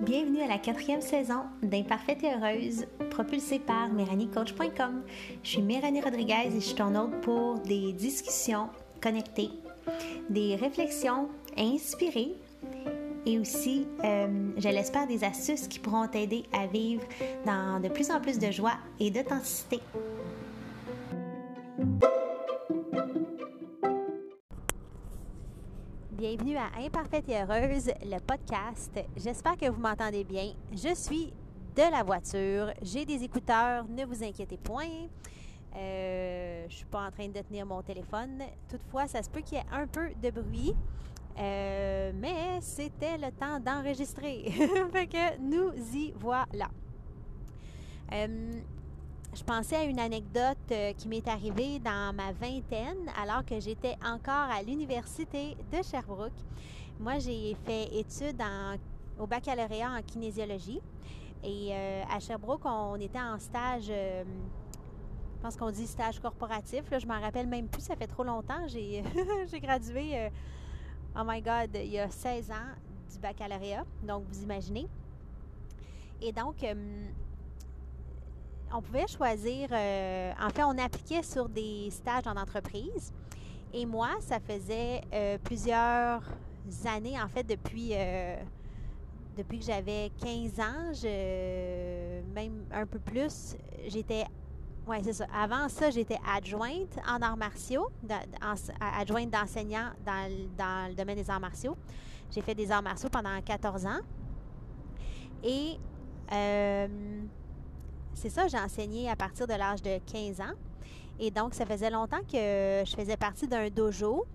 Bienvenue à la quatrième saison d'Imparfaite et Heureuse, propulsée par MéranieCoach.com. Je suis Méranie Rodriguez et je suis ton hôte pour des discussions connectées, des réflexions inspirées et aussi, euh, je l'espère, des astuces qui pourront t'aider à vivre dans de plus en plus de joie et d'authenticité. Bienvenue à Imparfaite et Heureuse, le podcast. J'espère que vous m'entendez bien. Je suis de la voiture, j'ai des écouteurs, ne vous inquiétez point. Euh, je ne suis pas en train de tenir mon téléphone. Toutefois, ça se peut qu'il y ait un peu de bruit. Euh, mais c'était le temps d'enregistrer. fait que nous y voilà. Euh, je pensais à une anecdote euh, qui m'est arrivée dans ma vingtaine alors que j'étais encore à l'université de Sherbrooke. Moi, j'ai fait études au baccalauréat en kinésiologie. Et à Sherbrooke, on était en stage, je pense qu'on dit stage corporatif. Là, je m'en rappelle même plus, ça fait trop longtemps. J'ai gradué oh my God, il y a 16 ans du baccalauréat, donc vous imaginez. Et donc, euh, on pouvait choisir, euh, en fait, on appliquait sur des stages en entreprise. Et moi, ça faisait euh, plusieurs années, en fait, depuis, depuis que j'avais 15 ans, même un peu plus, j'étais oui, c'est ça. Avant ça, j'étais adjointe en arts martiaux, adjointe d'enseignant dans, dans, le domaine des arts martiaux. J'ai fait des arts martiaux pendant 14 ans. Et euh, c'est ça, j'ai enseigné à partir de l'âge de 15 ans. Et donc, ça faisait longtemps que je faisais partie d'un dojo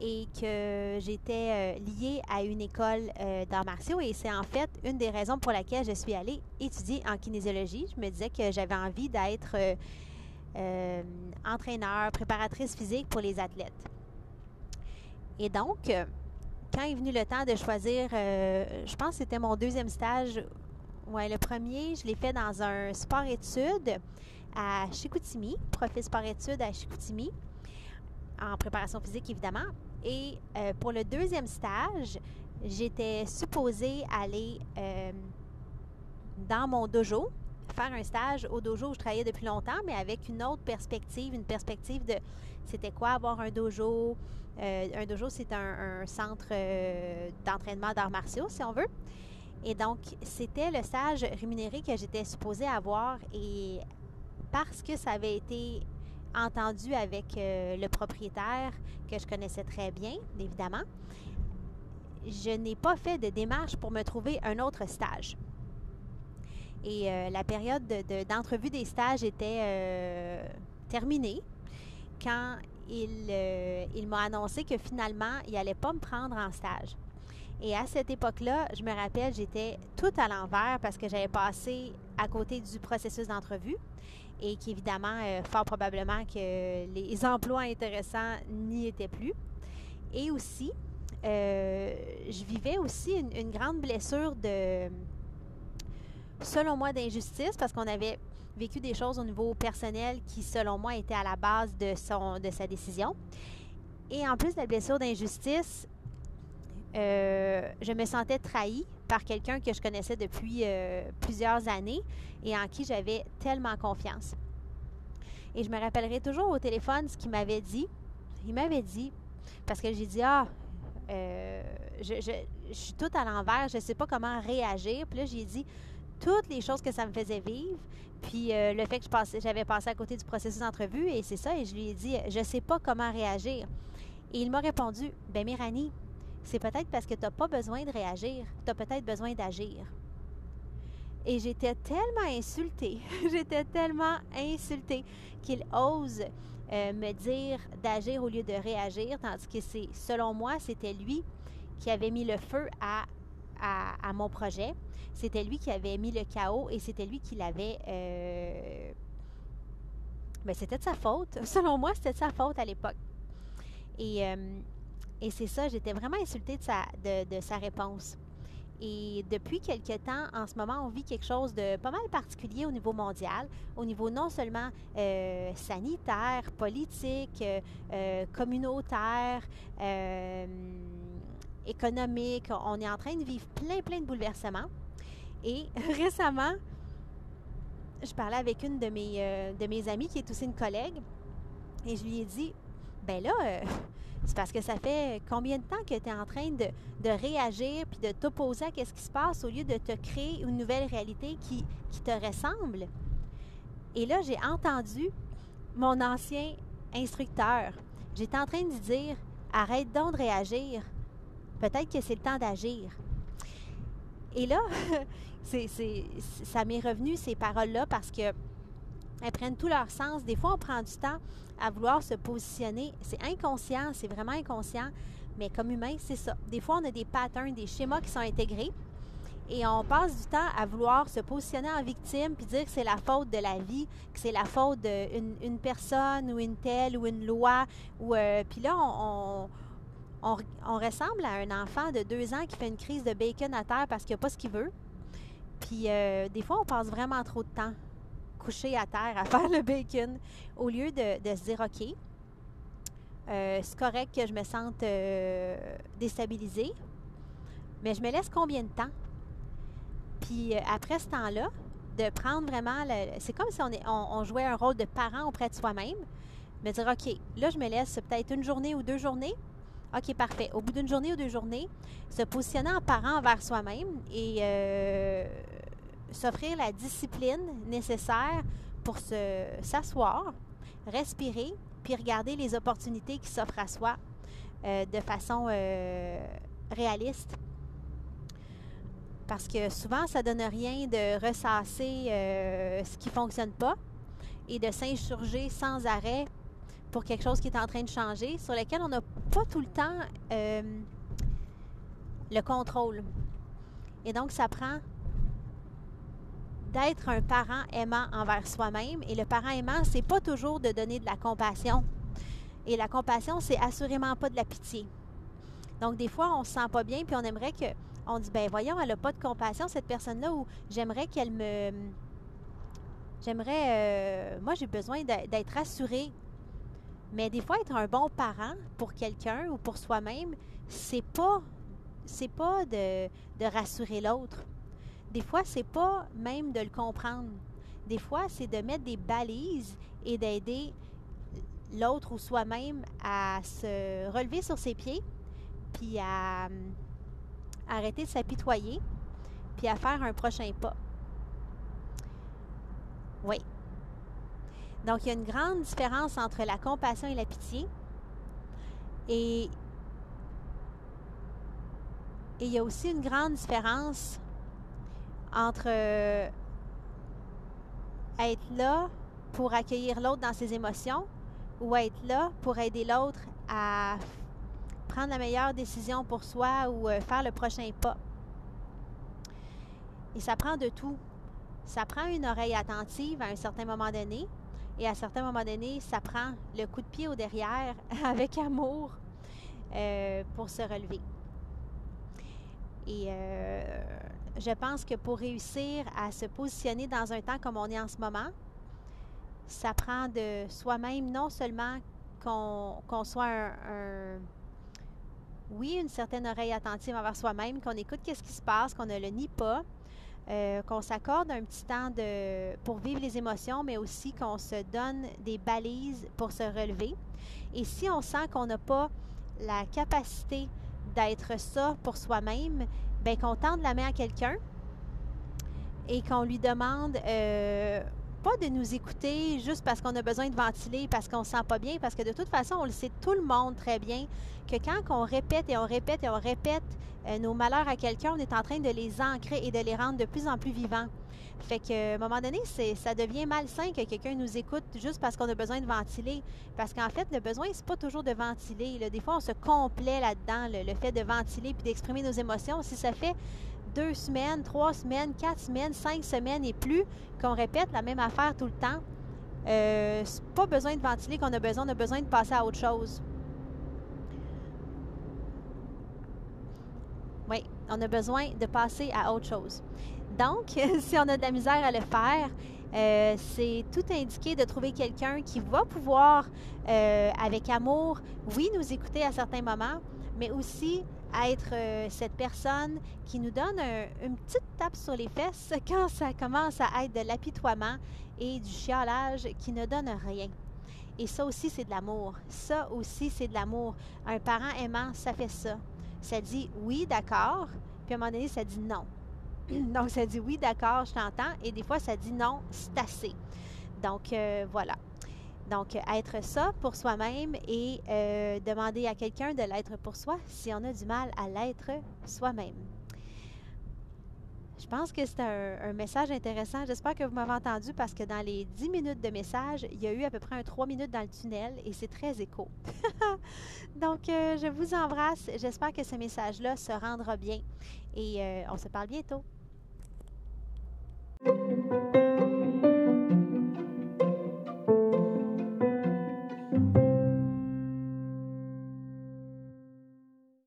et que j'étais euh, liée à une école euh, d'arts martiaux. Et c'est en fait une des raisons pour laquelle je suis allée étudier en kinésiologie. Je me disais que j'avais envie d'être euh, entraîneur, préparatrice physique pour les athlètes. Et donc, quand est venu le temps de choisir, je pense que c'était mon deuxième stage. Ouais, le premier, je l'ai fait dans un sport-études à Chicoutimi, profil sport-études à Chicoutimi en préparation physique, évidemment. Et euh, pour le deuxième stage, j'étais supposée aller euh, dans mon dojo, faire un stage au dojo où je travaillais depuis longtemps, mais avec une autre perspective, une perspective de c'était quoi avoir un dojo. Euh, un dojo, c'est un, centre d'entraînement d'arts martiaux, si on veut. Et donc, c'était le stage rémunéré que j'étais supposée avoir. Et parce que ça avait été entendu avec euh, le propriétaire que je connaissais très bien, évidemment. Je n'ai pas fait de démarche pour me trouver un autre stage. Et euh, la période d'entrevue des stages était euh, terminée quand il, il m'a annoncé que finalement, il n'allait pas me prendre en stage. Et à cette époque-là, je me rappelle, j'étais tout à l'envers parce que j'avais passé à côté du processus d'entrevue et qu'évidemment, euh, fort probablement que les emplois intéressants n'y étaient plus. Et aussi, euh, je vivais aussi une, grande blessure de, selon moi, d'injustice parce qu'on avait vécu des choses au niveau personnel qui, selon moi, étaient à la base de, son, de sa décision. Et en plus de la blessure d'injustice, euh, je me sentais trahie par quelqu'un que je connaissais depuis euh, plusieurs années et en qui j'avais tellement confiance. Et je me rappellerai toujours au téléphone ce qu'il m'avait dit. Il m'avait dit, parce que j'ai dit, ah, euh, je, suis tout à l'envers, je ne sais pas comment réagir. Puis là, j'ai dit toutes les choses que ça me faisait vivre, puis le fait que j'avais passé à côté du processus d'entrevue, et c'est ça, et je lui ai dit, je ne sais pas comment réagir. Et il m'a répondu, ben Méranie, c'est peut-être parce que tu n'as pas besoin de réagir, tu as peut-être besoin d'agir. Et j'étais tellement insultée, j'étais tellement insultée qu'il ose euh, me dire d'agir au lieu de réagir, tandis que c'est, selon moi, c'était lui qui avait mis le feu à, à, mon projet. C'était lui qui avait mis le chaos et c'était lui qui l'avait... Euh, ben, c'était de sa faute. Selon moi, c'était de sa faute à l'époque. Et euh, et c'est ça, j'étais vraiment insultée de sa, réponse. Et depuis quelques temps, en ce moment, on vit quelque chose de pas mal particulier au niveau mondial, au niveau non seulement euh, sanitaire, politique, euh, euh, communautaire, économique. On est en train de vivre plein, plein de bouleversements. Et récemment, je parlais avec une de mes, de mes amies qui est aussi une collègue et je lui ai dit, ben là, c'est parce que ça fait combien de temps que tu es en train de, réagir puis de t'opposer à ce qui se passe au lieu de te créer une nouvelle réalité qui, qui te ressemble? Et là, j'ai entendu mon ancien instructeur. J'étais en train de dire arrête donc de réagir. Peut-être que c'est le temps d'agir. Et là, c'est, ça m'est revenu ces paroles-là parce que elles prennent tout leur sens. Des fois, on prend du temps à vouloir se positionner. C'est inconscient, c'est vraiment inconscient, mais comme humain, c'est ça. Des fois, on a des patterns, des schémas qui sont intégrés et on passe du temps à vouloir se positionner en victime puis dire que c'est la faute de la vie, que c'est la faute d'une une personne ou une telle ou une loi. Ou, euh, puis là, on, ressemble à un enfant de deux ans qui fait une crise de bacon à terre parce qu'il n'a pas ce qu'il veut. Puis euh, des fois, on passe vraiment trop de temps couché à terre à faire le bacon au lieu de, se dire OK, euh, c'est correct que je me sente euh, déstabilisée, mais je me laisse combien de temps? Puis euh, après ce temps-là, de prendre vraiment, c'est comme si on, est, on, jouait un rôle de parent auprès de soi-même, me dire OK, là je me laisse peut-être une journée ou deux journées. OK, parfait. Au bout d'une journée ou deux journées, se positionner en parent envers soi-même et s'offrir la discipline nécessaire pour s'asseoir, respirer, puis regarder les opportunités qui s'offrent à soi euh, de façon euh, réaliste. Parce que souvent, ça ne donne rien de ressasser euh, ce qui ne fonctionne pas et de s'insurger sans arrêt pour quelque chose qui est en train de changer, sur lequel on n'a pas tout le temps le contrôle. Et donc, ça prend d'être un parent aimant envers soi-même. Et le parent aimant, c'est pas toujours de donner de la compassion. Et la compassion, c'est assurément pas de la pitié. Donc, des fois, on se sent pas bien, puis on aimerait que. On dit, ben voyons, elle n'a pas de compassion, cette personne-là, ou j'aimerais qu'elle me. J'aimerais. Euh, moi, j'ai besoin d'être rassurée. Mais des fois, être un bon parent pour quelqu'un ou pour soi-même, c'est pas. C'est pas de, de rassurer l'autre des fois, c'est pas même de le comprendre. Des fois, c'est de mettre des balises et d'aider l'autre ou soi-même à se relever sur ses pieds, puis à, arrêter de s'apitoyer, puis à faire un prochain pas. Oui. Donc, il y a une grande différence entre la compassion et la pitié. Et, et il y a aussi une grande différence entre euh, être là pour accueillir l'autre dans ses émotions ou être là pour aider l'autre à prendre la meilleure décision pour soi ou euh, faire le prochain pas. Et ça prend de tout. Ça prend une oreille attentive à un certain moment donné. Et à certains moments donné, ça prend le coup de pied au derrière avec amour euh, pour se relever. Et je pense que pour réussir à se positionner dans un temps comme on est en ce moment, ça prend de soi-même non seulement qu'on soit un, oui, une certaine oreille attentive envers soi-même, qu'on écoute qu'est-ce qui se passe, qu'on ne le nie pas, euh, qu'on s'accorde un petit temps de, pour vivre les émotions, mais aussi qu'on se donne des balises pour se relever. Et si on sent qu'on n'a pas la capacité d'être ça pour soi-même, ben, qu'on tende la main à quelqu'un et qu'on lui demande euh, pas de nous écouter juste parce qu'on a besoin de ventiler, parce qu'on ne se sent pas bien, parce que de toute façon, on le sait tout le monde très bien, que quand on répète et on répète et on répète euh, nos malheurs à quelqu'un, on est en train de les ancrer et de les rendre de plus en plus vivants. Fait qu'à un moment donné, ça devient malsain que quelqu'un nous écoute juste parce qu'on a besoin de ventiler. Parce qu'en fait, le besoin, c'est pas toujours de ventiler. Des fois, on se complaît là-dedans, le, fait de ventiler puis d'exprimer nos émotions. Si ça fait deux semaines, trois semaines, quatre semaines, cinq semaines et plus qu'on répète la même affaire tout le temps, euh, c'est pas besoin de ventiler qu'on a besoin, on a besoin de passer à autre chose. Oui. On a besoin de passer à autre chose. Donc, si on a de la misère à le faire, euh, c'est tout indiqué de trouver quelqu'un qui va pouvoir, euh, avec amour, oui, nous écouter à certains moments, mais aussi être euh, cette personne qui nous donne une petite tape sur les fesses quand ça commence à être de l'apitoiement et du chialage qui ne donne rien. Et ça aussi, c'est de l'amour. Ça aussi, c'est de l'amour. Un parent aimant, ça fait ça. Ça dit oui, d'accord, puis à un moment donné, ça dit non. Donc, ça dit oui, d'accord, je t'entends, et des fois, ça dit non, c'est assez. Donc, euh, voilà. Donc, être ça pour soi-même et euh, demander à quelqu'un de l'être pour soi si on a du mal à l'être soi-même. Je pense que c'est un, message intéressant. J'espère que vous m'avez entendu parce que dans les 10 minutes de message, il y a eu à peu près un 3 minutes dans le tunnel et c'est très écho. Donc, euh, je vous embrasse. J'espère que ce message-là se rendra bien et on se parle bientôt. Thank you.